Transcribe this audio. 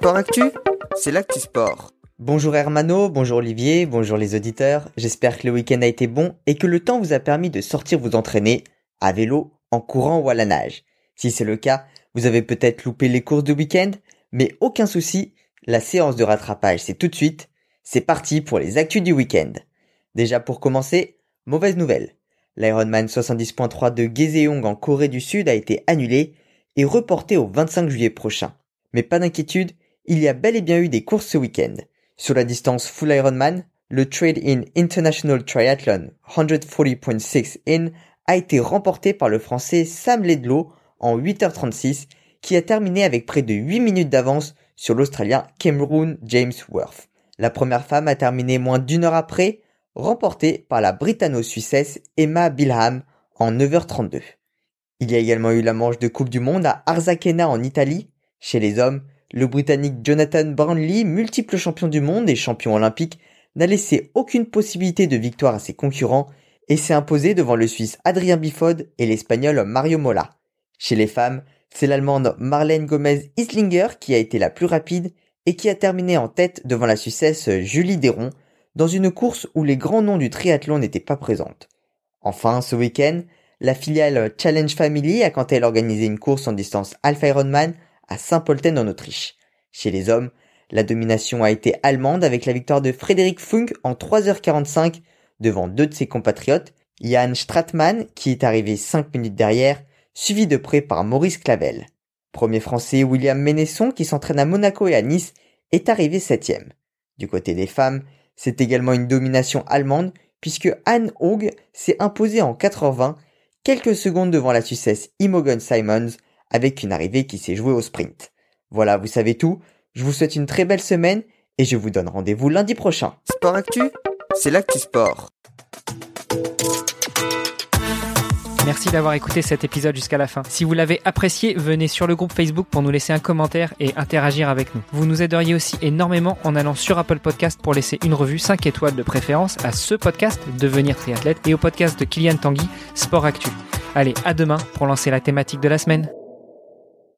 Sport Actu, c'est l'actu sport. Bonjour Hermano, bonjour Olivier, bonjour les auditeurs. J'espère que le week-end a été bon et que le temps vous a permis de sortir vous entraîner à vélo, en courant ou à la nage. Si c'est le cas, vous avez peut-être loupé les courses de week-end, mais aucun souci, la séance de rattrapage c'est tout de suite. C'est parti pour les actus du week-end. Déjà pour commencer, mauvaise nouvelle. L'Ironman 70.3 de Gezeong en Corée du Sud a été annulé et reporté au 25 juillet prochain. Mais pas d'inquiétude, il y a bel et bien eu des courses ce week-end. Sur la distance Full Ironman, le Trade-in International Triathlon 140.6 in a été remporté par le français Sam Ledlow en 8h36 qui a terminé avec près de 8 minutes d'avance sur l'Australien Cameron James Worth. La première femme a terminé moins d'une heure après, remportée par la britanno-suissesse Emma Bilham en 9h32. Il y a également eu la manche de Coupe du Monde à Arzachena en Italie. Chez les hommes, le Britannique Jonathan Brownlee, multiple champion du monde et champion olympique, n'a laissé aucune possibilité de victoire à ses concurrents et s'est imposé devant le Suisse Adrien Bifod et l'Espagnol Mario Mola. Chez les femmes, c'est l'Allemande Marlène Gomez Islinger qui a été la plus rapide et qui a terminé en tête devant la Suissesse Julie Deron dans une course où les grands noms du triathlon n'étaient pas présentes. Enfin, ce week-end, la filiale Challenge Family a quant à elle organisé une course en distance Alpha Ironman à Saint-Polten en Autriche. Chez les hommes, la domination a été allemande avec la victoire de Frédéric Funk en 3h45 devant deux de ses compatriotes, Jan Stratmann qui est arrivé 5 minutes derrière, suivi de près par Maurice Clavel. Premier français William Ménesson qui s'entraîne à Monaco et à Nice est arrivé septième. Du côté des femmes, c'est également une domination allemande puisque Anne Haug s'est imposée en 4h20, quelques secondes devant la Suissesse Imogen Simons avec une arrivée qui s'est jouée au sprint. Voilà, vous savez tout. Je vous souhaite une très belle semaine et je vous donne rendez-vous lundi prochain. Sport Actu, c'est l'actu sport. Merci d'avoir écouté cet épisode jusqu'à la fin. Si vous l'avez apprécié, venez sur le groupe Facebook pour nous laisser un commentaire et interagir avec nous. Vous nous aideriez aussi énormément en allant sur Apple Podcast pour laisser une revue 5 étoiles de préférence à ce podcast Devenir triathlète et au podcast de Kylian Tanguy Sport Actu. Allez, à demain pour lancer la thématique de la semaine.